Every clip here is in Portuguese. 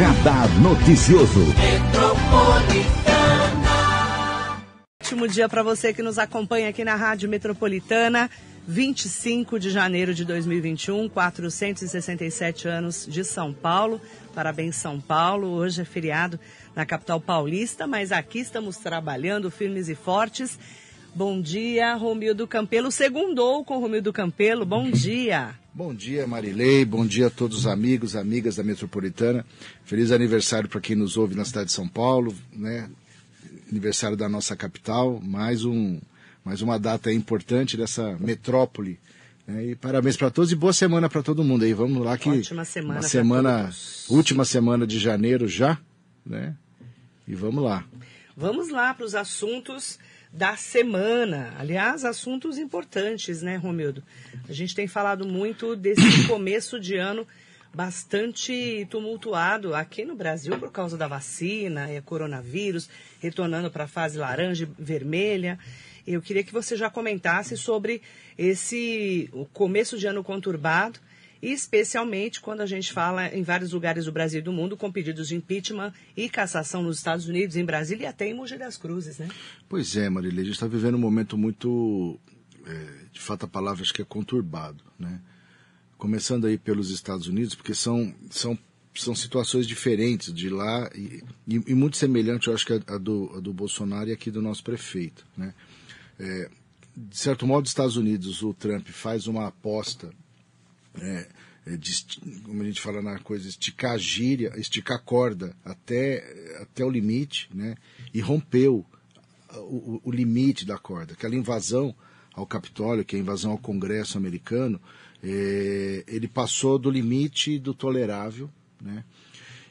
Radar Noticioso. Ótimo dia para você que nos acompanha aqui na Rádio Metropolitana. 25 de janeiro de 2021, 467 anos de São Paulo. Parabéns, São Paulo. Hoje é feriado na capital paulista, mas aqui estamos trabalhando firmes e fortes. Bom dia, Romildo Campelo. Segundou com Romildo Campelo. Bom dia. Bom dia, Marilei. Bom dia a todos os amigos, amigas da Metropolitana. Feliz aniversário para quem nos ouve na cidade de São Paulo, né? Aniversário da nossa capital. Mais um, mais uma data importante dessa metrópole. Né? E parabéns para todos e boa semana para todo mundo aí. Vamos lá que Ótima semana. Uma semana, última semana de janeiro já, né? E vamos lá. Vamos lá para os assuntos da semana. Aliás, assuntos importantes, né, Romildo? A gente tem falado muito desse começo de ano bastante tumultuado aqui no Brasil por causa da vacina, é coronavírus, retornando para a fase laranja e vermelha. Eu queria que você já comentasse sobre esse o começo de ano conturbado e especialmente quando a gente fala em vários lugares do Brasil e do mundo com pedidos de impeachment e cassação nos Estados Unidos, em Brasília e até em Mogi das Cruzes, né? Pois é, Marília, a gente está vivendo um momento muito, é, de fato a palavra acho que é conturbado, né? Começando aí pelos Estados Unidos, porque são, são, são situações diferentes de lá e, e, e muito semelhante, eu acho que a, a, do, a do Bolsonaro e aqui do nosso prefeito, né? É, de certo modo, Estados Unidos, o Trump faz uma aposta é, de, como a gente fala na coisa, esticar a gíria, esticar a corda até, até o limite, né? E rompeu o, o, limite da corda. Aquela invasão ao Capitólio, que é a invasão ao Congresso americano, é, ele passou do limite do tolerável, né?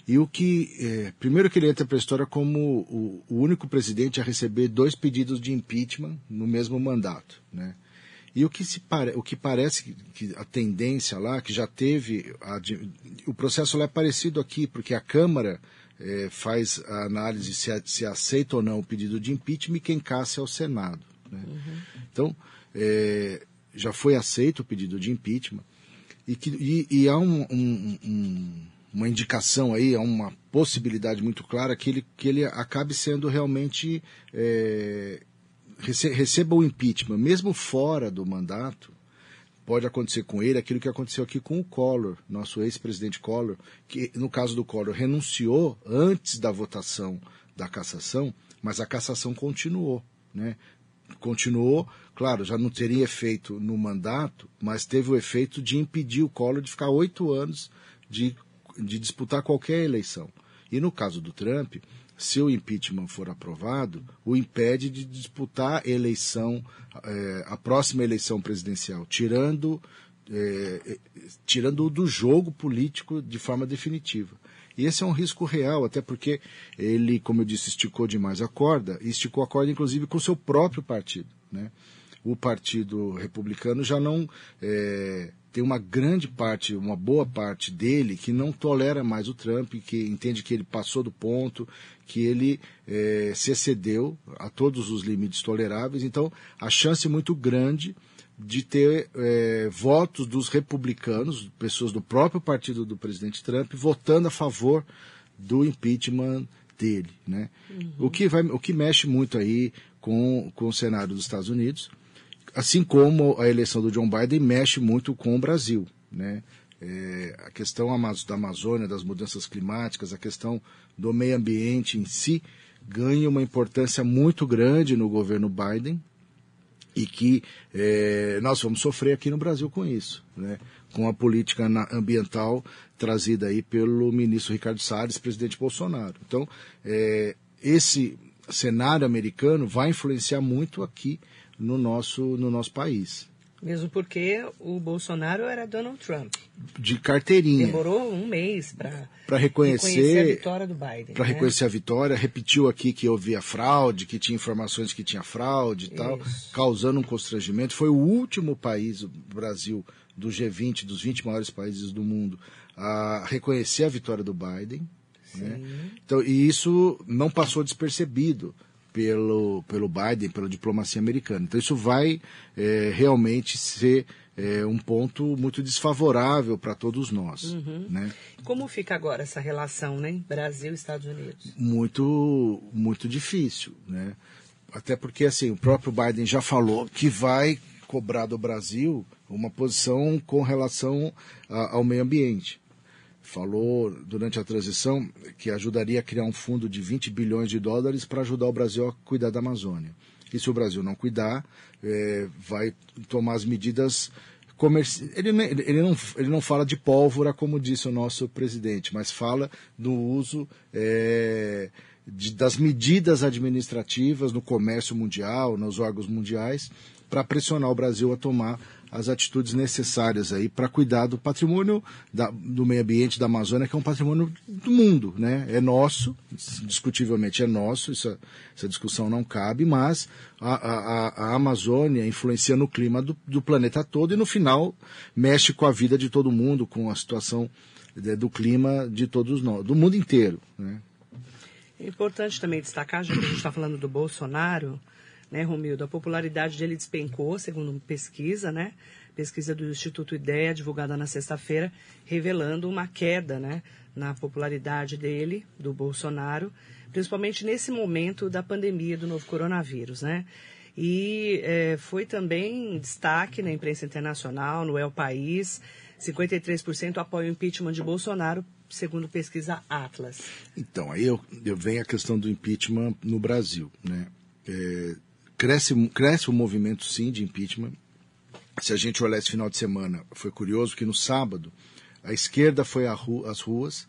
E o que, é, primeiro que ele entra para a história como o, o, único presidente a receber dois pedidos de impeachment no mesmo mandato, né? E o que, se pare, o que parece que, que a tendência lá, que já teve, a, o processo lá é parecido aqui, porque a Câmara é, faz a análise se, se, aceita ou não o pedido de impeachment e quem caça é o Senado. Né? Uhum. Então, é, já foi aceito o pedido de impeachment e, que, e, e há um, um, um, uma indicação aí, há uma possibilidade muito clara que ele, que ele acabe sendo realmente é, receba o impeachment, mesmo fora do mandato, pode acontecer com ele aquilo que aconteceu aqui com o Collor, nosso ex-presidente Collor, que no caso do Collor renunciou antes da votação da cassação, mas a cassação continuou, né? Continuou, claro, já não teria efeito no mandato, mas teve o efeito de impedir o Collor de ficar oito anos de, de disputar qualquer eleição. E no caso do Trump, se o impeachment for aprovado, o impede de disputar a eleição, é, a próxima eleição presidencial, tirando, é, tirando do jogo político de forma definitiva. E esse é um risco real, até porque ele, como eu disse, esticou demais a corda, e esticou a corda inclusive com o seu próprio partido. Né? O Partido Republicano já não é, tem uma grande parte, uma boa parte dele que não tolera mais o Trump, que entende que ele passou do ponto, que ele é, se excedeu a todos os limites toleráveis. Então, a chance é muito grande de ter é, votos dos republicanos, pessoas do próprio partido do presidente Trump, votando a favor do impeachment dele, né? Uhum. O que vai, o que mexe muito aí com, com o cenário dos Estados Unidos assim como a eleição do John Biden mexe muito com o Brasil, né? É, a questão da Amazônia, das mudanças climáticas, a questão do meio ambiente em si ganha uma importância muito grande no governo Biden e que é, nós vamos sofrer aqui no Brasil com isso, né? com a política ambiental trazida aí pelo ministro Ricardo Salles, presidente Bolsonaro. Então, é, esse cenário americano vai influenciar muito aqui no nosso, no nosso país. Mesmo porque o Bolsonaro era Donald Trump. De carteirinha. Demorou um mês para reconhecer, reconhecer, a vitória do Biden. Para né? reconhecer a vitória. Repetiu aqui que havia fraude, que tinha informações que tinha fraude e tal, causando um constrangimento. Foi o último país, o Brasil, do G20, dos 20 maiores países do mundo, a reconhecer a vitória do Biden. Né? Então, e isso não passou despercebido pelo, pelo Biden, pela diplomacia americana. Então isso vai é, realmente ser é um ponto muito desfavorável para todos nós. Uhum. Né? Como fica agora essa relação, né? Brasil Estados Unidos? Muito, muito difícil, né? Até porque assim o próprio Biden já falou que vai cobrar do Brasil uma posição com relação a, ao meio ambiente. Falou durante a transição que ajudaria a criar um fundo de 20 bilhões de dólares para ajudar o Brasil a cuidar da Amazônia. E se o Brasil não cuidar, é, vai tomar as medidas comerciais. Ele, ele, não, ele não fala de pólvora, como disse o nosso presidente, mas fala do uso é, de, das medidas administrativas no comércio mundial, nos órgãos mundiais, para pressionar o Brasil a tomar as atitudes necessárias aí para cuidar do patrimônio da, do meio ambiente da Amazônia, que é um patrimônio do mundo, né? É nosso, discutivelmente é nosso, essa, essa discussão não cabe, mas a, a, a Amazônia influencia no clima do, do, planeta todo e no final mexe com a vida de todo mundo, com a situação né, do clima de todos nós, do mundo inteiro, né? É importante também destacar, já que a gente está falando do Bolsonaro, né, Romildo? A popularidade dele despencou, segundo pesquisa, né? Pesquisa do Instituto Ideia, divulgada na sexta-feira, revelando uma queda, né? Na popularidade dele, do Bolsonaro, principalmente nesse momento da pandemia do novo coronavírus, né? E é, foi também destaque na imprensa internacional, no El País, 53% apoia o impeachment de Bolsonaro, segundo pesquisa Atlas. Então, aí eu, eu venho a questão do impeachment no Brasil, né? É, cresce, cresce o movimento, sim, de impeachment. Se a gente olhar esse final de semana, foi curioso que no sábado a esquerda foi às ruas,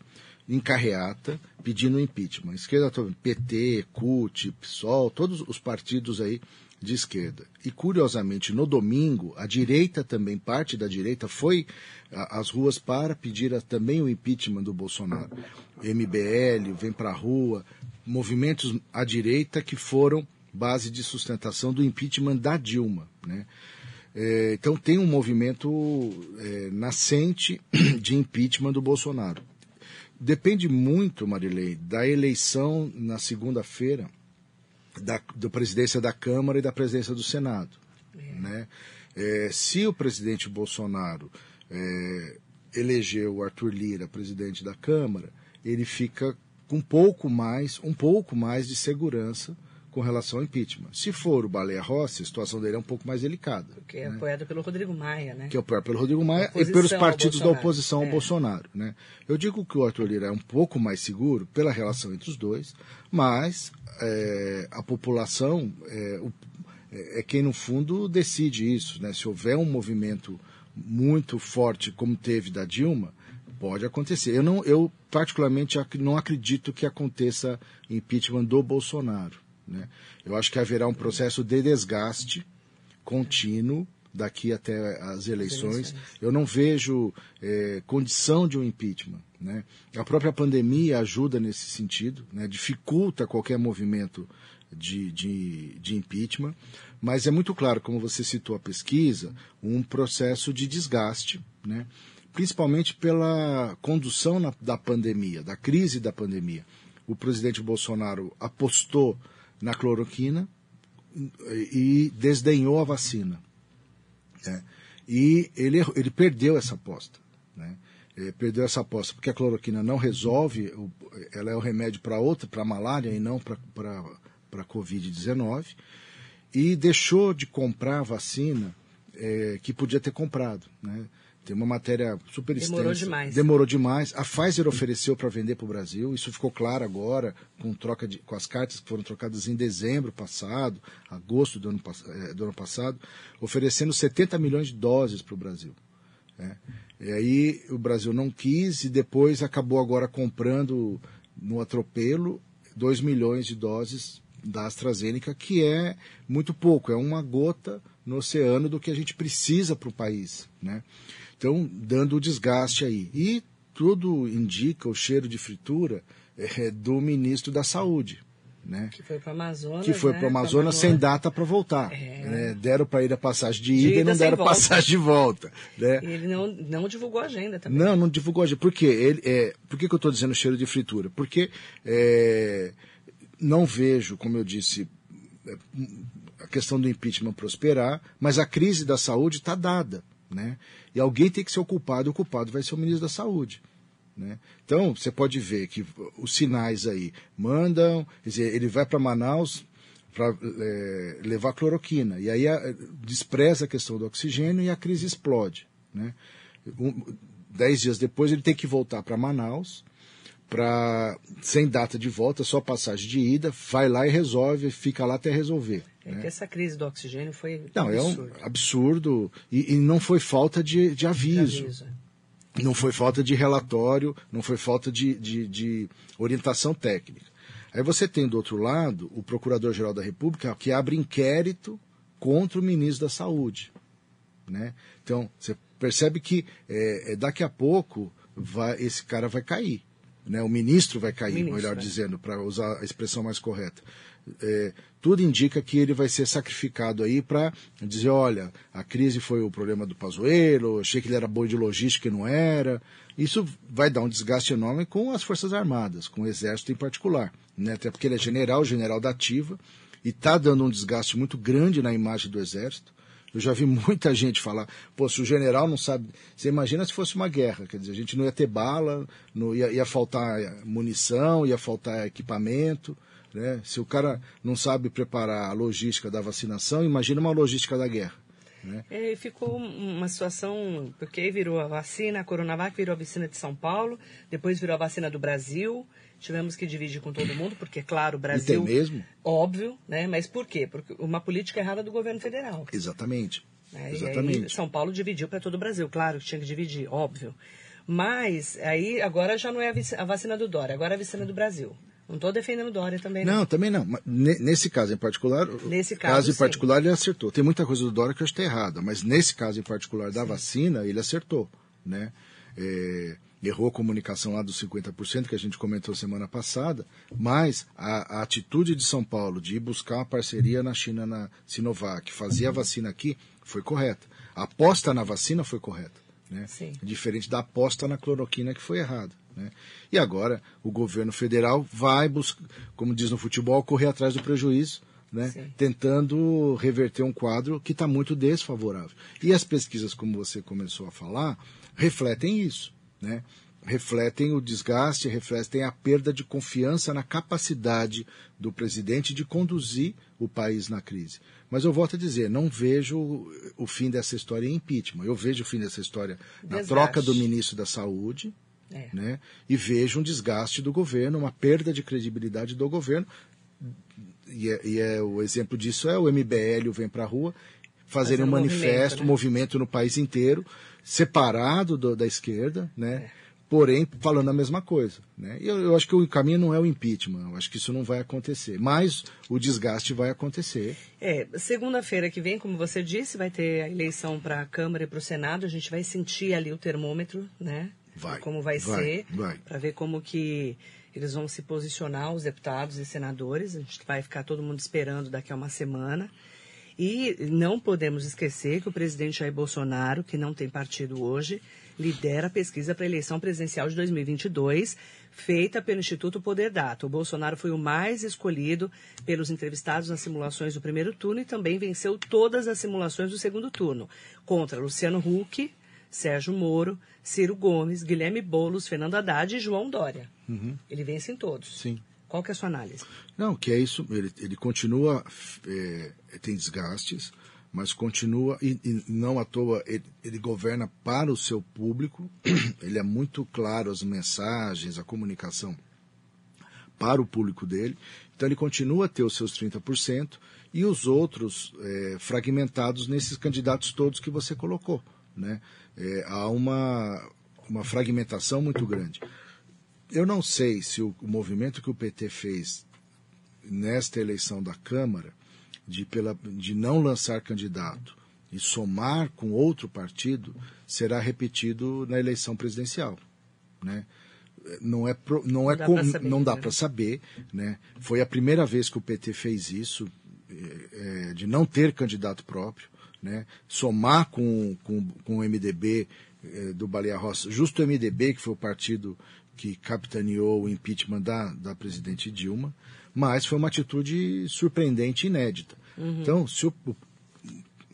em carreata, pedindo impeachment. A esquerda, PT, CUT, PSOL, todos os partidos aí de esquerda. E curiosamente, no domingo, a direita também, parte da direita, foi às ruas para pedir a, também o impeachment do Bolsonaro. MBL, Vem Pra Rua, movimentos à direita que foram base de sustentação do impeachment da Dilma. Né? É, então tem um movimento é, nascente de impeachment do Bolsonaro. Depende muito, Marilei, da eleição na segunda-feira da, da presidência da Câmara e da presidência do Senado. É. Né? É, se o presidente Bolsonaro é, elegeu o Arthur Lira presidente da Câmara, ele fica com um pouco mais, um pouco mais de segurança com relação ao impeachment. Se for o Baleia Rossi, a situação dele é um pouco mais delicada. Porque é né? apoiado pelo Rodrigo Maia, né? Que é apoiado pelo Rodrigo Maia e pelos partidos da oposição ao é. Bolsonaro. Né? Eu digo que o Arthur Lira é um pouco mais seguro pela relação entre os dois, mas é, a população é, o, é quem, no fundo, decide isso. Né? Se houver um movimento muito forte, como teve da Dilma, pode acontecer. Eu, não, eu particularmente, não acredito que aconteça impeachment do Bolsonaro. Né? Eu acho que haverá um processo de desgaste contínuo daqui até as eleições. Eu não vejo é, condição de um impeachment. Né? A própria pandemia ajuda nesse sentido, né? dificulta qualquer movimento de, de, de, impeachment, mas é muito claro, como você citou a pesquisa, um processo de desgaste, né? principalmente pela condução na, da pandemia, da crise da pandemia. O presidente Bolsonaro apostou na cloroquina e desdenhou a vacina. Né? E ele, ele perdeu essa aposta. Né? Ele perdeu essa aposta porque a cloroquina não resolve, ela é o remédio para outra, para malária e não para a Covid-19. E deixou de comprar a vacina é, que podia ter comprado. Né? Tem uma matéria super extensa. Demorou demais. Demorou demais. A Pfizer ofereceu para vender para o Brasil. Isso ficou claro agora com troca de, com as cartas que foram trocadas em dezembro passado, agosto do ano, eh, do ano passado, oferecendo 70 milhões de doses para o Brasil. É. E aí o Brasil não quis e depois acabou agora comprando no atropelo 2 milhões de doses da AstraZeneca, que é muito pouco, é uma gota no oceano do que a gente precisa para o país. Né? Então, dando o desgaste aí. E tudo indica o cheiro de fritura é, do ministro da Saúde. Né? Que foi para Amazonas. Que foi né? para Amazonas sem data para voltar. É. Né? Deram para ele a passagem de ida, de ida e não deram passagem de volta. Né? Ele não, não divulgou a agenda também. Não, não divulgou a agenda. Por quê? Ele, é, por que, que eu estou dizendo cheiro de fritura? Porque é, não vejo, como eu disse, é, a questão do impeachment prosperar, mas a crise da saúde está dada. Né? E alguém tem que ser o culpado, e o culpado vai ser o ministro da Saúde. Né? Então, você pode ver que os sinais aí mandam, dizer, ele vai para Manaus para é, levar cloroquina, e aí a, despreza a questão do oxigênio e a crise explode. Né? Um, dez dias depois ele tem que voltar para Manaus, pra, sem data de volta, só passagem de ida, vai lá e resolve, fica lá até resolver. É né? que essa crise do oxigênio foi Não, absurdo. é um absurdo e, e não foi falta de, de aviso. De aviso. Não foi falta de relatório, não foi falta de, de, de orientação técnica. Aí você tem do outro lado o Procurador-Geral da República que abre inquérito contra o ministro da Saúde. Né? Então, você percebe que é, é, daqui a pouco vai, esse cara vai cair. Né? O ministro vai cair, Ministro, melhor é. dizendo, para usar a expressão mais correta. É, tudo indica que ele vai ser sacrificado aí para dizer, olha, a crise foi o problema do Pazuello, achei que ele era boi de logística e não era. Isso vai dar um desgaste enorme com as Forças Armadas, com o Exército em particular. Né? Até porque ele é general, general da ativa, e está dando um desgaste muito grande na imagem do Exército. Eu já vi muita gente falar, pô, se o general não sabe. Você imagina se fosse uma guerra, quer dizer, a gente não ia ter bala, não ia, ia faltar munição, ia faltar equipamento. Né? Se o cara não sabe preparar a logística da vacinação, imagina uma logística da guerra. Né? É, ficou uma situação, porque virou a vacina, a Coronavac virou a vacina de São Paulo, depois virou a vacina do Brasil, tivemos que dividir com todo mundo, porque, claro, o Brasil... E tem mesmo? Óbvio, né? Mas por quê? Porque uma política errada do governo federal. Exatamente. né? Exatamente. E aí São Paulo dividiu para todo o Brasil, claro que tinha que dividir, óbvio. Mas aí agora já não é a vacina do Dória, agora é a vacina do Brasil. Não estou defendendo o Dória também, não. Não, também não. Nesse caso em particular, Nesse caso, em sim. particular ele acertou. Tem muita coisa do Dória que eu acho que está errada, mas nesse caso em particular da vacina, ele acertou. Né? É, errou a comunicação lá dos 50% que a gente comentou semana passada, mas a, a atitude de São Paulo de ir buscar uma parceria na China, na Sinovac, fazer a vacina aqui, foi correta. A aposta na vacina foi correta. Né? Sim. Diferente da aposta na cloroquina que foi errada. Né? E agora o governo federal vai buscar, como diz no futebol, correr atrás do prejuízo, né? Tentando reverter um quadro que está muito desfavorável. E as pesquisas, como você começou a falar, refletem isso. Né? Refletem o desgaste, refletem a perda de confiança na capacidade do presidente de conduzir o país na crise. Mas eu volto a dizer, não vejo o fim dessa história em impeachment. Eu vejo o fim dessa história na Desgaste. troca do ministro da Saúde, É. né? E vejo um desgaste do governo, uma perda de credibilidade do governo. E, é, e é- o exemplo disso é o MBL vem para a rua fazerem um manifesto, movimento, um né? movimento no país inteiro, separado do- da esquerda, né? É. Porém, falando a mesma coisa. Né? Eu, eu acho que o caminho não é o impeachment, eu acho que isso não vai acontecer. Mas o desgaste vai acontecer. É, segunda-feira que vem, como você disse, vai ter a eleição para a Câmara e para o Senado. A gente vai sentir ali o termômetro, né? Vai, Como vai, vai, ser, vai. para ver como que eles vão se posicionar, os deputados e senadores. A gente vai ficar todo mundo esperando daqui a uma semana. E não podemos esquecer que o presidente Jair Bolsonaro, que não tem partido hoje, lidera a pesquisa para a eleição presidencial de 2022, feita pelo Instituto Poder Data. O Bolsonaro foi o mais escolhido pelos entrevistados nas simulações do primeiro turno e também venceu todas as simulações do segundo turno, contra Luciano Huck, Sérgio Moro, Ciro Gomes, Guilherme Boulos, Fernando Haddad e João Dória. Ele vence em todos. Sim. Qual que é a sua análise? Não, que é isso, ele, ele continua, é, tem desgastes, mas continua, e, e não à toa, ele, ele governa para o seu público, ele é muito claro as mensagens, a comunicação para o público dele, então ele continua a ter os seus 30% e os outros é, fragmentados nesses candidatos todos que você colocou. Né? É, há uma, uma fragmentação muito grande. Eu não sei se o, o movimento que o PT fez nesta eleição da Câmara, de, pela, de não lançar candidato e somar com outro partido, será repetido na eleição presidencial. Né? Não, é pro, não, é dá com- pra saber, não dá né? para saber. Né? Foi a primeira vez que o PT fez isso, eh, eh, de não ter candidato próprio, né? somar com, com, com o MDB eh, do Baleia Rossi, justo o MDB, que foi o partido que capitaneou o impeachment da, da presidente Dilma, mas foi uma atitude surpreendente e inédita. Então, se o,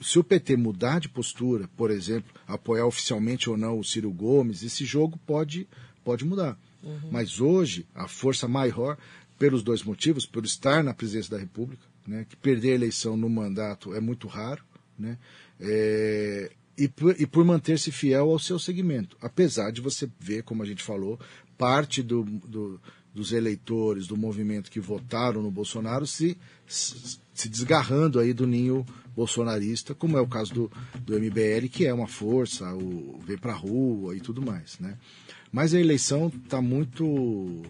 se o PT mudar de postura, por exemplo, apoiar oficialmente ou não o Ciro Gomes, esse jogo pode, pode mudar. Uhum. Mas hoje, a força maior, pelos dois motivos, por estar na presidência da República, né, que perder a eleição no mandato é muito raro, né, é, e por, e por manter-se fiel ao seu segmento. Apesar de você ver, como a gente falou, parte do, do, dos eleitores do movimento que votaram no Bolsonaro se, se desgarrando aí do ninho bolsonarista, como é o caso do, do MBL, que é uma força, o vem para rua e tudo mais. Né? Mas a eleição está muito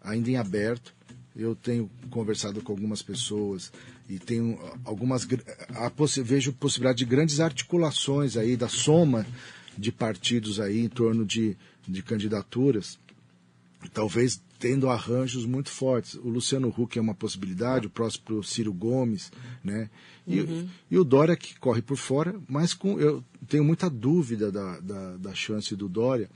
ainda em aberto. Eu tenho conversado com algumas pessoas e tenho algumas vejo possibilidade de grandes articulações aí da soma de partidos aí em torno de, de candidaturas talvez tendo arranjos muito fortes. O Luciano Huck é uma possibilidade, o próximo Ciro Gomes, né? E, uhum. e, o Dória que corre por fora, mas com, eu tenho muita dúvida da, da, da chance do Dória,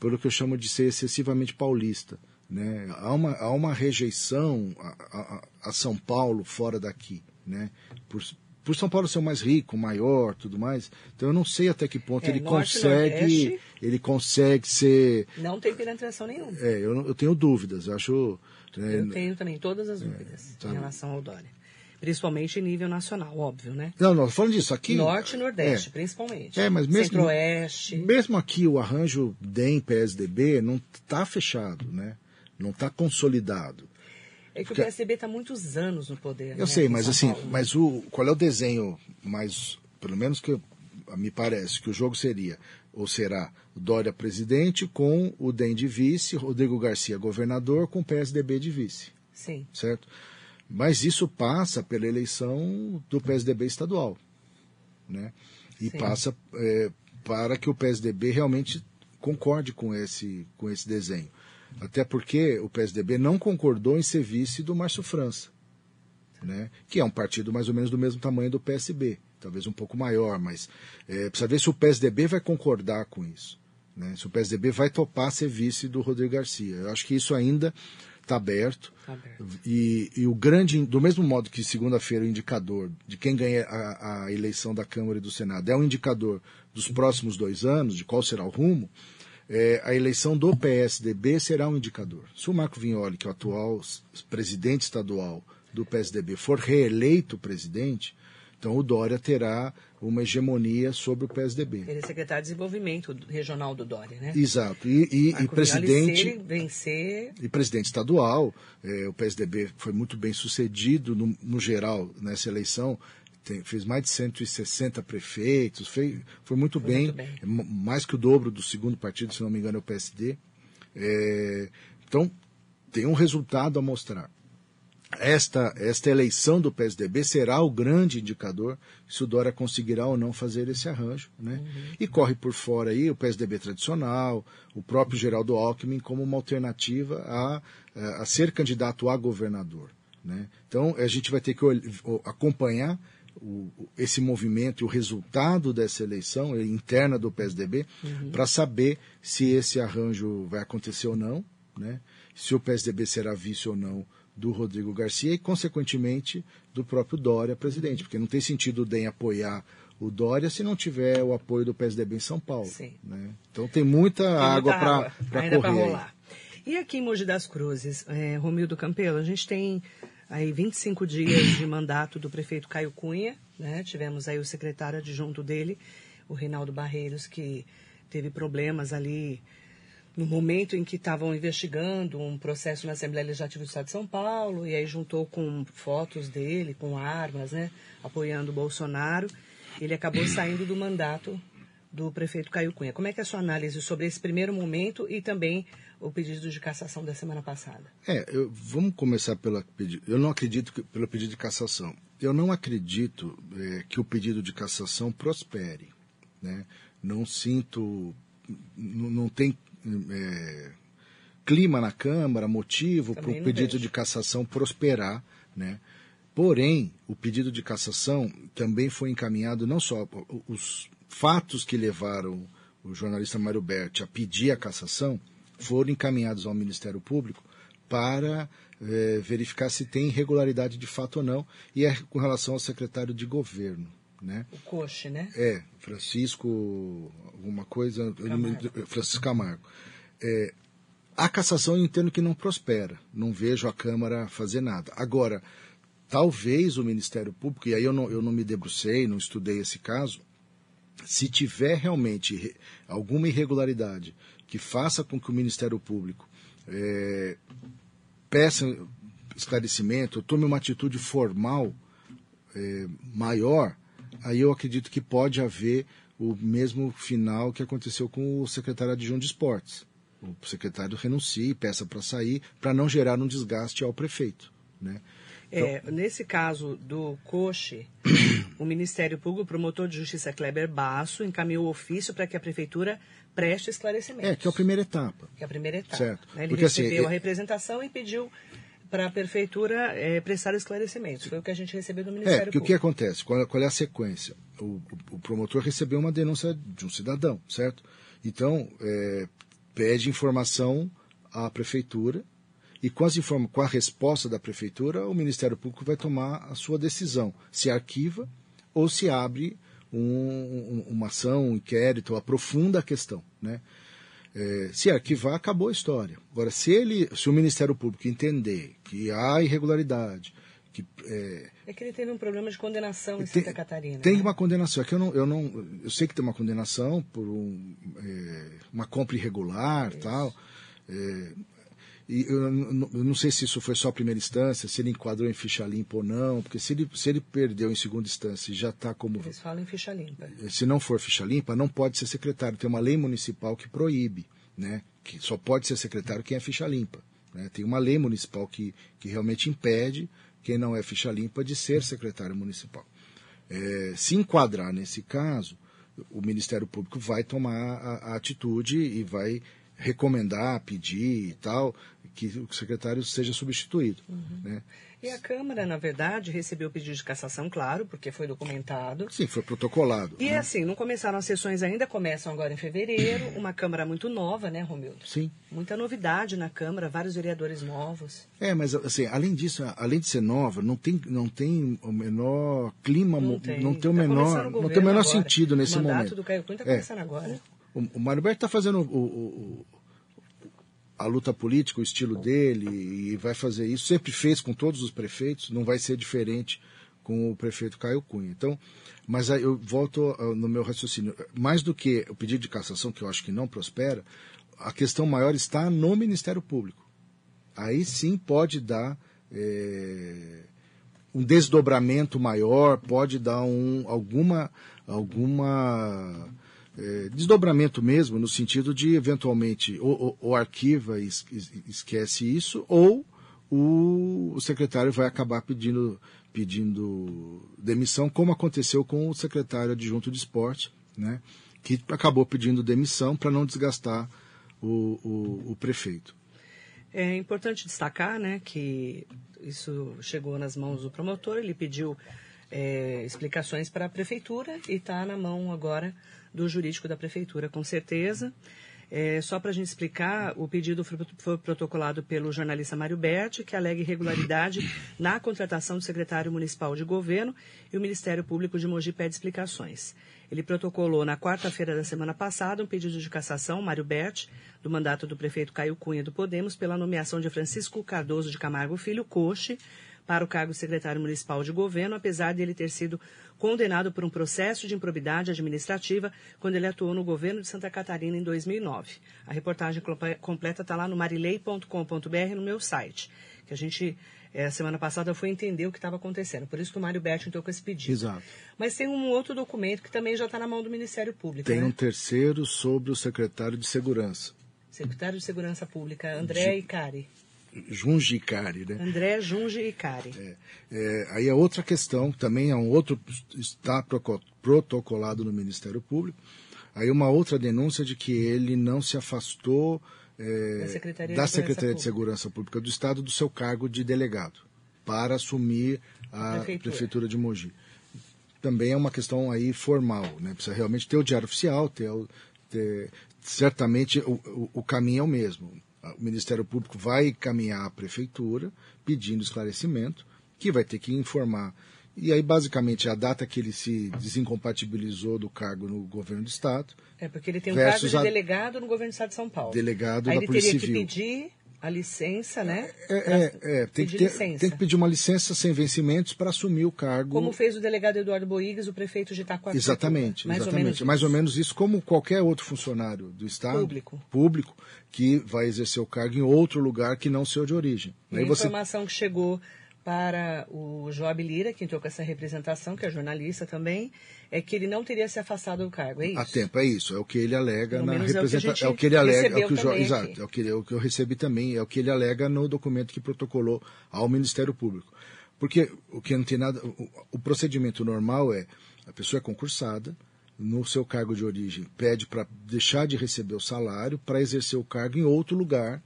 pelo que eu chamo de ser excessivamente paulista. Né? Há, uma, há uma rejeição a, a, a São Paulo fora daqui, né? por, por São Paulo ser o mais rico, maior, tudo mais. Então eu não sei até que ponto é, ele consegue, ele consegue ser. Não tem penetração nenhuma. É, eu, eu tenho dúvidas. Eu acho. É, eu tenho também todas as é, dúvidas é, em relação ao Dória. Principalmente em nível nacional, óbvio, né? Não, não, falando disso aqui. Norte e Nordeste, é, principalmente. É, mas mesmo. Centro-Oeste. Mesmo aqui o arranjo DEM-PSDB não está fechado, né? Não está consolidado. É que o PSDB está muitos anos no poder. Eu né, sei, mas assim, Paulo. mas o, qual é o desenho mais, pelo menos que me parece, que o jogo seria, ou será, Dória presidente com o DEM de vice, Rodrigo Garcia governador com o PSDB de vice. Sim. Certo? Mas isso passa pela eleição do PSDB estadual. Né? E Sim. passa é, para que o PSDB realmente concorde com esse, com esse desenho. Até porque o PSDB não concordou em ser vice do Márcio França, né? que é um partido mais ou menos do mesmo tamanho do PSB, talvez um pouco maior, mas é, precisa ver se o PSDB vai concordar com isso. Né? Se o PSDB vai topar ser vice do Rodrigo Garcia. Eu acho que isso ainda está aberto. Tá aberto. E, e, o grande, do mesmo modo que segunda-feira o indicador de quem ganha a, a, eleição da Câmara e do Senado é um indicador dos próximos dois anos, de qual será o rumo, é, a eleição do PSDB será um indicador. Se o Marco Vignoli, que é o atual presidente estadual do PSDB, for reeleito presidente, então o Dória terá uma hegemonia sobre o PSDB. Ele é secretário de Desenvolvimento Regional do Dória, né? Exato. E, e, e presidente. vencer. E presidente estadual. É, o PSDB foi muito bem sucedido, no, no geral, nessa eleição tem, fez mais de 160 prefeitos, fez, foi muito, foi bem, muito bem, mais que o dobro do segundo partido, se não me engano, é o PSD. É, então, tem um resultado a mostrar. Esta, esta eleição do PSDB será o grande indicador se o Dória conseguirá ou não fazer esse arranjo. Né? Uhum. E corre por fora aí o PSDB tradicional, o próprio Geraldo Alckmin como uma alternativa a, a ser candidato a governador. Né? Então a gente vai ter que acompanhar o, esse movimento e o resultado dessa eleição interna do PSDB uhum. para saber se esse arranjo vai acontecer ou não, né? se o PSDB será vice ou não do Rodrigo Garcia e, consequentemente, do próprio Dória presidente, porque não tem sentido o DEM apoiar o Dória se não tiver o apoio do PSDB em São Paulo. Né? Então tem muita tem água para correr. E aqui em Mogi das Cruzes, é, Romildo Campelo, a gente tem aí 25 dias de mandato do prefeito Caio Cunha, né? Tivemos aí o secretário adjunto dele, o Reinaldo Barreiros, que teve problemas ali no momento em que estavam investigando um processo na Assembleia Legislativa do Estado de São Paulo, e aí juntou com fotos dele, com armas, né, apoiando o Bolsonaro, ele acabou saindo do mandato do prefeito Caio Cunha. Como é que é a sua análise sobre esse primeiro momento e também o pedido de cassação da semana passada? É, eu, vamos começar pela pedido. Eu não acredito que, pelo pedido de cassação. Eu não acredito é, que o pedido de cassação prospere. Né? Não sinto, não, não tem é, clima na Câmara, motivo para o pedido vejo. de cassação prosperar. Né? Porém, o pedido de cassação também foi encaminhado não só os fatos que levaram o jornalista Mário Berti a pedir a cassação foram encaminhados ao Ministério Público para é, verificar se tem irregularidade de fato ou não, e é com relação ao secretário de governo. né? O Coche, né? É, Francisco, alguma coisa, Camargo. Francisco Camargo. É, a cassação eu entendo que não prospera, não vejo a Câmara fazer nada. Agora, talvez o Ministério Público, e aí eu não, eu não me debrucei, não estudei esse caso, se tiver realmente re- alguma irregularidade que faça com que o Ministério Público é, peça esclarecimento, tome uma atitude formal é, maior, aí eu acredito que pode haver o mesmo final que aconteceu com o secretário adjunto de esportes. O secretário renuncie, peça para sair, para não gerar um desgaste ao prefeito. Né? É, nesse caso do Coche, o Ministério Público, o promotor de justiça Kleber Basso, encaminhou ofício para que a prefeitura preste esclarecimentos. É, que é a primeira etapa. Que é a primeira etapa. Certo. né? Ele Porque, assim, recebeu é- a representação e pediu para a prefeitura eh, prestar esclarecimentos. Foi o que a gente recebeu do É, Ministério porque o que Público. acontece? Qual, qual é a sequência? O, o- o promotor recebeu uma denúncia de um cidadão, certo? Então, é, pede informação à prefeitura e com, as informa com a resposta da prefeitura, o Ministério Público vai tomar a sua decisão, se arquiva ou se abre um- um- uma ação, um inquérito, aprofunda a questão, né? É, se arquivar, acabou a história. Agora, se ele, se o Ministério Público entender que há irregularidade, que é, É que ele teve um problema de condenação em tem, Santa Catarina. tem né? uma condenação. É que eu não, eu não, eu sei que tem uma condenação por um, é, uma compra irregular, tal. É, e eu, não- sei se isso foi só a primeira instância, se ele enquadrou em ficha limpa ou não, porque se ele, se ele perdeu em segunda instância e já está como Eles falam em ficha limpa. se não for ficha limpa, não pode ser secretário. Tem uma lei municipal que proíbe, né? Que só pode ser secretário quem é ficha limpa. né? Tem uma lei municipal que, que realmente impede quem não é ficha limpa de ser secretário municipal. É, se enquadrar nesse caso, o Ministério Público vai tomar a, a atitude e vai recomendar, pedir e tal, que o secretário seja substituído. Né? E a Câmara, na verdade, recebeu o pedido de cassação, claro, porque foi documentado. Sim, foi protocolado. E né? assim, não começaram as sessões ainda, começam agora em fevereiro. Uma Câmara muito nova, né, Romildo? Sim. Muita novidade na Câmara, vários vereadores novos. É, mas assim, além disso, além de ser nova, não tem, não tem o menor clima, Não tem. não tem o Tá menor, o não tem o menor agora. sentido nesse o mandato momento. do Caio Cunha está É. começando agora. O, o Mário Berto está fazendo o- o- a luta política, o estilo dele, e vai fazer isso. Sempre fez com todos os prefeitos, não vai ser diferente com o prefeito Caio Cunha. Então, mas aí eu volto ah, no meu raciocínio. Mais do que o pedido de cassação, que eu acho que não prospera, a questão maior está no Ministério Público. Aí sim pode dar eh, um desdobramento maior, pode dar um, alguma, alguma eh, desdobramento mesmo, no sentido de, eventualmente, ou, ou- arquiva e es- es- esquece isso, ou o, o secretário vai acabar pedindo, pedindo demissão, como aconteceu com o secretário adjunto de esporte, né, que acabou pedindo demissão para não desgastar o, o, o prefeito. É importante destacar né, que isso chegou nas mãos do promotor, ele pediu é, explicações para a prefeitura e está na mão agora do jurídico da prefeitura, com certeza. É, só para a gente explicar, o pedido foi, protocolado pelo jornalista Mário Berti, que alega irregularidade na contratação do secretário municipal de governo e o Ministério Público de Mogi pede explicações. Ele protocolou na quarta-feira da semana passada um pedido de cassação, Mário Berti, do mandato do prefeito Caio Cunha do Podemos, pela nomeação de Francisco Cardoso de Camargo Filho Coche para o cargo de secretário municipal de governo, apesar de ele ter sido condenado por um processo de improbidade administrativa quando ele atuou no governo de Santa Catarina em 2009. A reportagem comple- completa está lá no marilei.com.br no meu site, que a gente, eh, semana passada, foi entender o que estava acontecendo. Por isso que o Mário Berti entrou com esse pedido. Exato. Mas tem um outro documento que também já está na mão do Ministério Público, Tem né? um terceiro sobre o secretário de Segurança, Secretário de Segurança Pública, André Icari. Né? André Junge Icari. É, aí é outra questão, também é um outro, está protocolado no Ministério Público. Aí uma outra denúncia de que ele não se afastou é, Da Secretaria de da Segurança Secretaria de Pública. Segurança Pública do Estado do seu cargo de delegado para assumir a Prefeitura. Prefeitura de Mogi. Também é uma questão aí formal, né? Precisa realmente ter o diário oficial, ter, ter- certamente o, o- o caminho é o mesmo. O Ministério Público vai caminhar à Prefeitura pedindo esclarecimento, que vai ter que informar E aí, basicamente, a data que ele se desincompatibilizou do cargo no governo do Estado. É, porque ele tem um cargo de delegado no governo do Estado de São Paulo. Delegado aí da Polícia Civil. Ele teria que pedir a licença, né? É, é, é tem, que ter, tem, que pedir uma licença sem vencimentos para assumir o cargo. Como fez o delegado Eduardo Boigas, o prefeito de Itacoatiara. Exatamente, mais exatamente. Ou mais ou menos isso, como qualquer outro funcionário do Estado. Público. Público, que vai exercer o cargo em outro lugar que não seu de origem. E Aí a você... informação que chegou para o Joab Lira, que entrou com essa representação, que é jornalista também, é que ele não teria se afastado do cargo, é isso? A tempo, é isso. É o que ele alega na representação. É o que ele alega, é o que o jo... exato, é o que, é o que eu recebi também, é o que ele alega no documento que protocolou ao Ministério Público. Porque o que não tem nada. O, o procedimento normal é a pessoa é concursada, no seu cargo de origem, pede para deixar de receber o salário para exercer o cargo em outro lugar,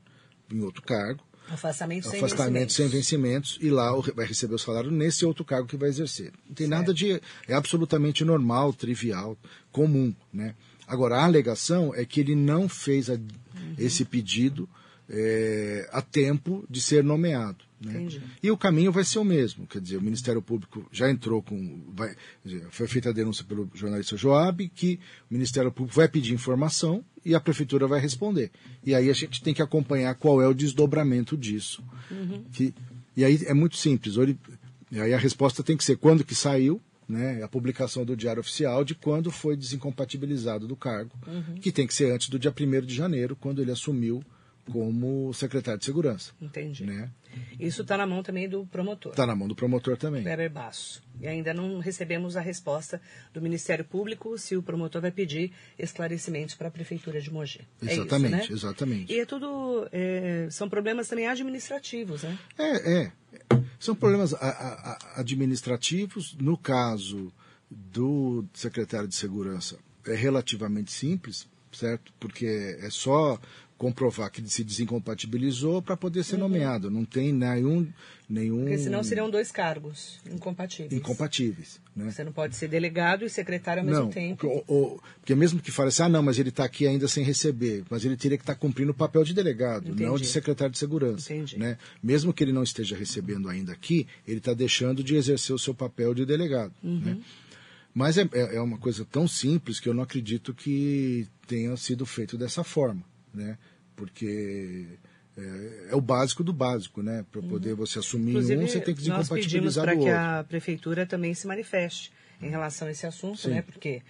em outro cargo, Afastamento, sem, afastamento vencimentos. sem vencimentos e lá vai receber o salário nesse outro cargo que vai exercer. Não tem certo. nada de. É absolutamente normal, trivial, comum. Né? Agora, a alegação é que ele não fez a, uhum. esse pedido é, a tempo de ser nomeado. Né? E o caminho vai ser o mesmo, quer dizer, o Ministério Público já entrou com. Vai, foi feita a denúncia pelo jornalista Joab que o Ministério Público vai pedir informação e a Prefeitura vai responder. E aí a gente tem que acompanhar qual é o desdobramento disso. Uhum. Que, e aí é muito simples. E aí a resposta tem que ser quando que saiu, né, a publicação do Diário Oficial de quando foi desincompatibilizado do cargo, uhum. que tem que ser antes do dia 1 de janeiro, quando ele assumiu como secretário de Segurança. Entendi. Né? Isso está na mão também do promotor. Está na mão do promotor também. Weber Basso. E ainda não recebemos a resposta do Ministério Público se o promotor vai pedir esclarecimentos para a Prefeitura de Mogi. Exatamente, é isso, né? exatamente. E é tudo. É, são problemas também administrativos, né? É, é. São problemas administrativos. No caso do secretário de Segurança, é relativamente simples, certo? Porque é só comprovar que se desincompatibilizou para poder ser uhum. nomeado. Não tem nenhum, nenhum. Porque senão seriam dois cargos incompatíveis. Incompatíveis. Né? Você não pode ser delegado e secretário ao mesmo não, tempo. Porque, ou, porque mesmo que fale assim, ah, não, mas ele está aqui ainda sem receber, mas ele teria que estar tá cumprindo o papel de delegado, Entendi. não de secretário de segurança. Entendi. Né? Mesmo que ele não esteja recebendo ainda aqui, ele está deixando de exercer o seu papel de delegado. Uhum. Né? Mas é, é, é uma coisa tão simples que eu não acredito que tenha sido feito dessa forma né? Porque é, é, o básico do básico, né? Para uhum. poder você assumir Inclusive, um, você tem que desincompatibilizar nós do outro. para que a prefeitura também se manifeste em relação a esse assunto, Sim. né? Porque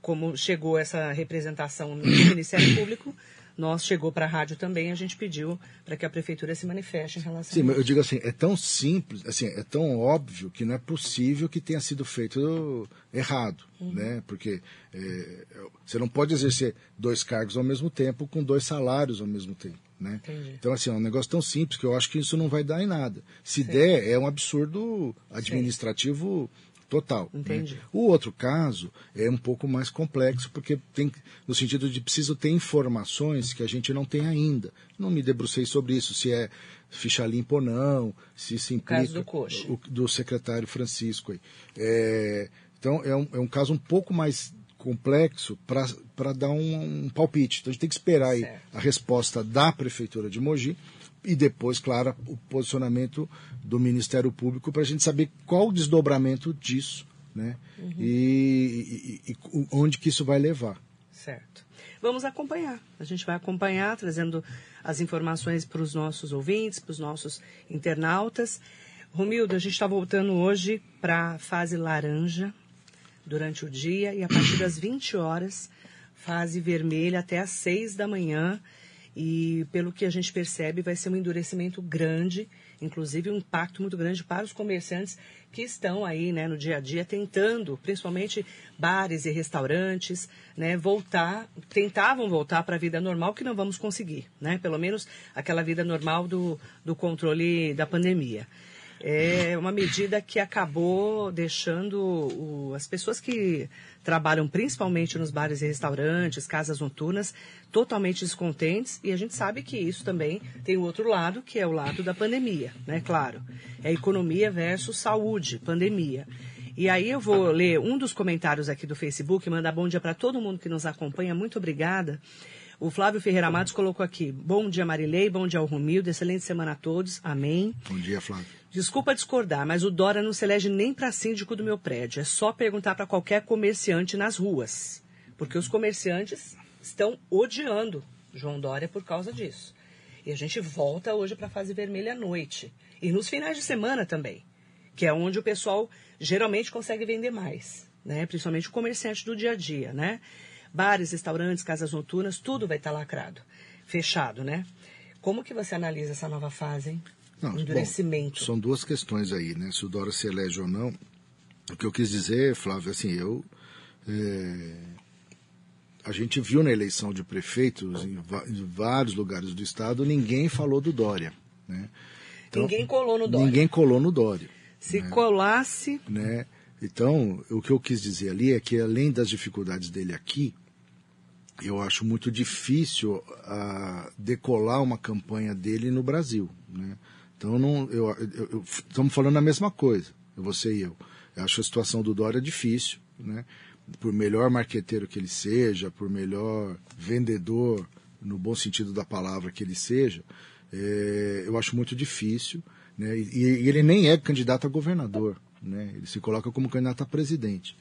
como chegou essa representação no Ministério Público, nós chegou para a rádio também, a gente pediu para que a prefeitura se manifeste em relação Sim, a mas eu digo assim, é tão simples, assim, é tão óbvio que não é possível que tenha sido feito errado, uhum. né? Porque é, você não pode exercer dois cargos ao mesmo tempo com dois salários ao mesmo tempo. Né? Então, assim, é um negócio tão simples que eu acho que isso não vai dar em nada. Se Sim. der, é um absurdo administrativo Sim total. Né? Entendi. Né? O outro caso é um pouco mais complexo, porque tem, no sentido de preciso ter informações que a gente não tem ainda. Não me debrucei sobre isso, se é ficha limpa ou não, se se implica. O caso do Coxa. O, do secretário Francisco. Aí. É, então, é um, é um caso um pouco mais complexo para dar um, um, palpite. Então, a gente tem que esperar aí a resposta da Prefeitura de Mogi e depois, claro, o posicionamento do Ministério Público para a gente saber qual o desdobramento disso né? Uhum. E, e, e, onde que isso vai levar. Certo. Vamos acompanhar. A gente vai acompanhar, trazendo as informações para os nossos ouvintes, para os nossos internautas. Romildo, a gente está voltando hoje para a fase laranja durante o dia e a partir das 20 horas, fase vermelha até às 6 da manhã. E pelo que a gente percebe, vai ser um endurecimento grande, inclusive um impacto muito grande para os comerciantes que estão aí né, no dia a dia tentando, principalmente bares e restaurantes, né, voltar, tentavam voltar para a vida normal, que não vamos conseguir, né? Pelo menos aquela vida normal do, do controle da pandemia é uma medida que acabou deixando o, as pessoas que trabalham principalmente nos bares e restaurantes, casas noturnas, totalmente descontentes. E a gente sabe que isso também tem o outro lado, que é o lado da pandemia, né? Claro. É economia versus saúde, pandemia. E aí eu vou ler um dos comentários aqui do Facebook, mandar bom dia para todo mundo que nos acompanha. Muito obrigada. O Flávio Ferreira Matos colocou aqui: Bom dia, Marilei, bom dia ao Romildo, excelente semana a todos, amém. Bom dia, Flávio. Desculpa discordar, mas o Dora não se elege nem para síndico do meu prédio. É só perguntar para qualquer comerciante nas ruas. Porque os comerciantes estão odiando João Dória por causa disso. E a gente volta hoje para a fase vermelha à noite. E nos finais de semana também, que é onde o pessoal geralmente consegue vender mais, né? Principalmente o comerciante do dia a dia, né? Bares, restaurantes, casas noturnas, tudo vai estar lacrado, fechado, né? Como que você analisa essa nova fase, hein? Não, Endurecimento. Bom, são duas questões aí, né? Se o Dora se elege ou não. O que eu quis dizer, Flávio, assim, eu. É, a gente viu na eleição de prefeitos em, em, vários lugares do estado, ninguém falou do Dória. Né? Então, ninguém colou no Dória. Ninguém colou no Dória. Se né? colasse. Né? Então, o que eu quis dizer ali é que, além das dificuldades dele aqui, eu acho muito difícil uh, decolar uma campanha dele no Brasil. Né? Então, não, eu, eu, eu, estamos falando a mesma coisa, você e eu. Eu acho a situação do Dória difícil, né? por melhor marqueteiro que ele seja, por melhor vendedor, no bom sentido da palavra que ele seja, é, eu acho muito difícil. Né? E, e, ele nem é candidato a governador, né? ele se coloca como candidato a presidente.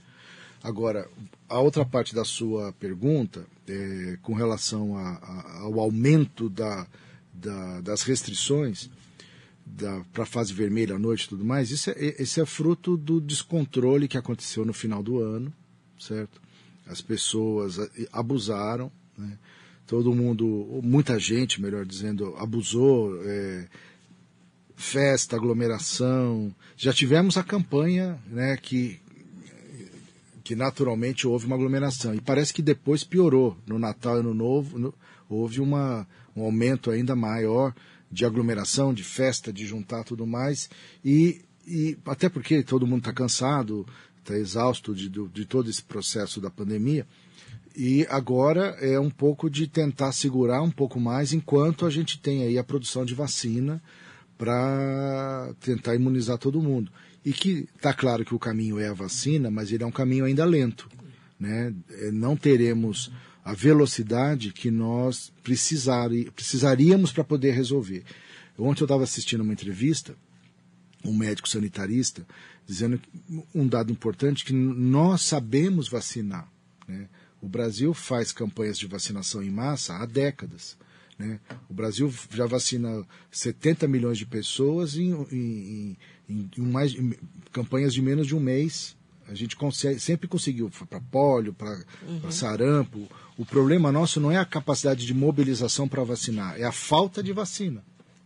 Agora, a outra parte da sua pergunta, é, com relação a, a, ao aumento da, da, das restrições para a fase vermelha à noite e tudo mais, isso é, isso é fruto do descontrole que aconteceu no final do ano, certo? As pessoas abusaram, né? todo mundo, muita gente, melhor dizendo, abusou, é, festa, aglomeração. Já tivemos a campanha né, que, que naturalmente houve uma aglomeração. E parece que depois piorou. No Natal e no Novo no, houve uma, um aumento ainda maior de aglomeração, de festa, de juntar tudo mais. E, e até porque todo mundo está cansado, está exausto de, de todo esse processo da pandemia. E agora é um pouco de tentar segurar um pouco mais enquanto a gente tem aí a produção de vacina para tentar imunizar todo mundo. E que está claro que o caminho é a vacina, mas ele é um caminho ainda lento. Né? É, não teremos a velocidade que nós precisari, precisaríamos para poder resolver. Ontem eu estava assistindo uma entrevista, um médico sanitarista, dizendo um dado importante que nós sabemos vacinar. Né? O Brasil faz campanhas de vacinação em massa há décadas. Né? O Brasil já vacina 70 milhões de pessoas em, em, em, em mais, campanhas de menos de um mês. A gente consegue, sempre conseguiu para polio, para uhum. sarampo. O problema nosso não é a capacidade de mobilização para vacinar, é a falta de vacina.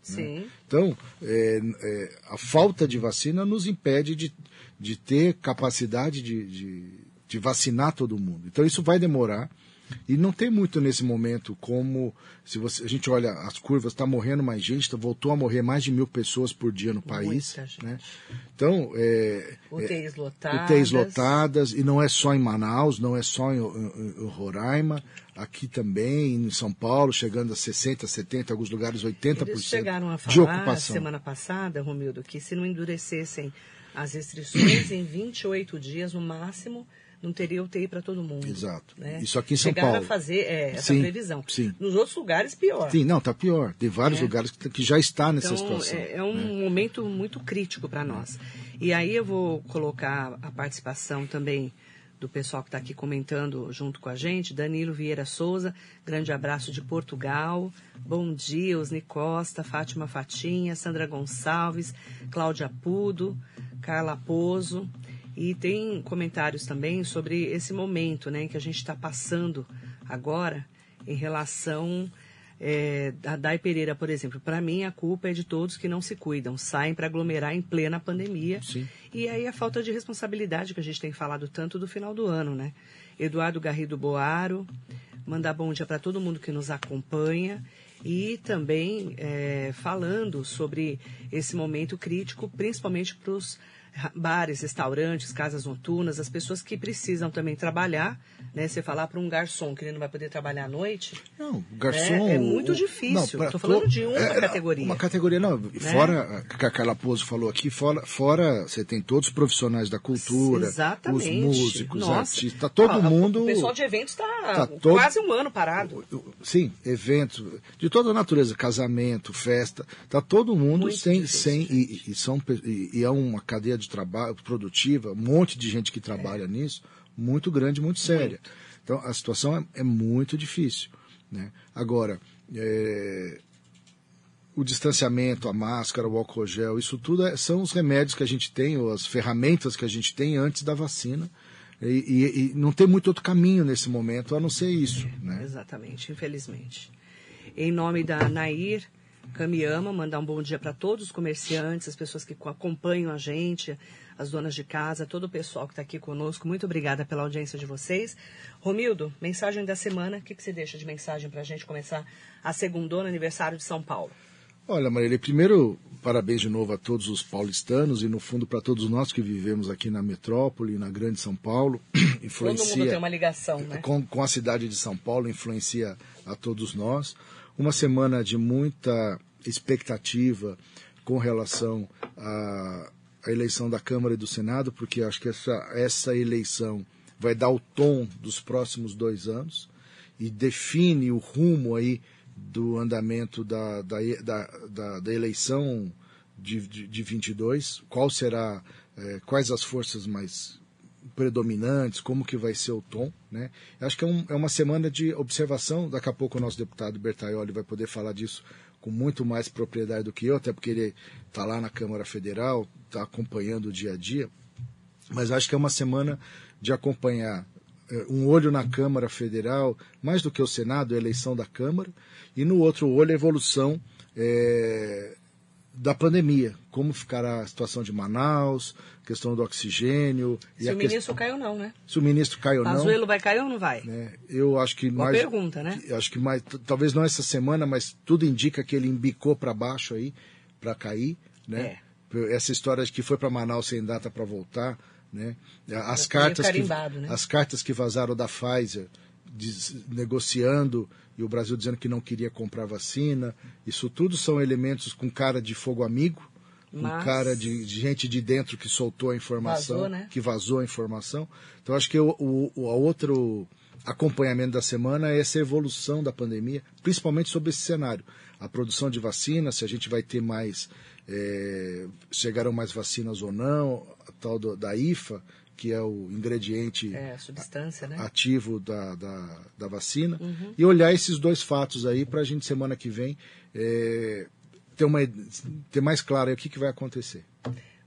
Né? Então, é, é, a falta de vacina nos impede de, de ter capacidade de, de, de vacinar todo mundo. Então, isso vai demorar. E não tem muito nesse momento como, se você, a gente olha as curvas, está morrendo mais gente, tá, voltou a morrer mais de mil pessoas por dia no país. Né? Então, é, UTIs lotadas. UTIs lotadas, e não é só em Manaus, não é só em, em, em Roraima, aqui também, em São Paulo, chegando a 60%, 70%, alguns lugares 80% Eles chegaram a falar de ocupação. semana passada, Romildo, que se não endurecessem as restrições em 28 dias no máximo, não teria UTI para todo mundo. Exato. Né? Isso aqui em São Chegaram Paulo. a fazer é, essa sim, previsão. Sim. Nos outros lugares, pior. Sim, não, está pior. Tem vários É. lugares que, que já está nessa Então, situação. é, é um né? momento muito crítico para nós. E aí eu vou colocar a participação também do pessoal que está aqui comentando junto com a gente. Danilo Vieira Souza, grande abraço de Portugal. Bom dia, Osni Costa, Fátima Fatinha, Sandra Gonçalves, Cláudia Pudo, Carla Pozo. E tem comentários também sobre esse momento né, em que a gente está passando agora em relação é, a Dai Pereira, por exemplo, para mim a culpa é de todos que não se cuidam, saem para aglomerar em plena pandemia. Sim. E aí a falta de responsabilidade que a gente tem falado tanto do final do ano, né? Eduardo Garrido Boaro, mandar bom dia para todo mundo que nos acompanha e também é, falando sobre esse momento crítico, principalmente para os bares, restaurantes, casas noturnas, as pessoas que precisam também trabalhar, né? Você falar para um garçom que ele não vai poder trabalhar à noite. Não, garçom. É, é muito difícil. Estou falando de uma é, categoria. Uma categoria, não. Né? Fora, que a Carla Pouso falou aqui, fora, fora você tem todos os profissionais da cultura, Exatamente. os músicos, Nossa. artistas, tá todo mundo. O pessoal de eventos está tá todo... quase um ano parado. Sim, eventos de toda a natureza, casamento, festa, tá todo mundo muito sem, sem e, e são e, e é uma cadeia de trabalho produtiva, um monte de gente que trabalha é. nisso, muito grande, muito séria. Muito. Então a situação é, é muito difícil. Né? Agora, é, o distanciamento, a máscara, o álcool gel, isso tudo é, são os remédios que a gente tem, ou as ferramentas que a gente tem antes da vacina. E, e, e não tem muito outro caminho nesse momento a não ser isso. Né? Exatamente, infelizmente. Em nome da Nair, Camiyama, mandar um bom dia para todos os comerciantes, as pessoas que acompanham a gente, as donas de casa, todo o pessoal que está aqui conosco. Muito obrigada pela audiência de vocês. Romildo, mensagem da semana. O que, que você deixa de mensagem para a gente começar a segunda aniversário de São Paulo? Olha, Marília, primeiro, parabéns de novo a todos os paulistanos e, no fundo, para todos nós que vivemos aqui na metrópole, na grande São Paulo. influencia, Todo mundo tem uma ligação, né? Com, com a cidade de São Paulo, influencia a todos nós uma semana de muita expectativa com relação à, à, eleição da Câmara e do Senado, porque acho que essa, essa eleição vai dar o tom dos próximos dois anos e define o rumo aí do andamento da, da, da, da, da eleição de, de, de 22, qual será, é, quais as forças mais predominantes, como que vai ser o tom, né? Acho que é, um, é uma semana de observação. Daqui a pouco o nosso deputado Bertaioli vai poder falar disso com muito mais propriedade do que eu, até porque ele está lá na Câmara Federal, está acompanhando o dia a dia. Mas acho que é uma semana de acompanhar é, um olho na Câmara Federal, mais do que o Senado, a eleição da Câmara, e no outro olho a evolução é, da pandemia, como ficará a situação de Manaus, questão do oxigênio. Se o ministro cai ou não, né? Se o ministro cai ou não. Pazuello vai cair ou não vai? Né? Eu acho que Uma mais. pergunta, né? Acho que mais, talvez não essa semana, mas tudo indica que ele embicou para baixo aí, para cair, né? É. Essa história de que foi para Manaus sem data para voltar, né? As cartas que né? as cartas que vazaram da Pfizer negociando e o Brasil dizendo que não queria comprar vacina. Isso tudo são elementos com cara de fogo amigo, Mas... com cara de, de, gente de dentro que soltou a informação, vazou, né? que vazou a informação. Então acho que o, o, o outro acompanhamento da semana é essa evolução da pandemia, principalmente sobre esse cenário. A produção de vacinas, se a gente vai ter mais, é, chegaram mais vacinas ou não, a tal do, da IFA, que é o ingrediente é, né? ativo da, da, da vacina, uhum. e olhar esses dois fatos aí para a gente, semana que vem, é, ter, uma, ter mais claro o que, que vai acontecer.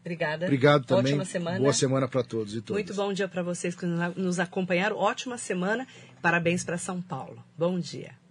Obrigada. Obrigado também. Ótima semana. Boa semana para todos e todas. Muito bom dia para vocês que nos acompanharam. Ótima semana. Parabéns para São Paulo. Bom dia.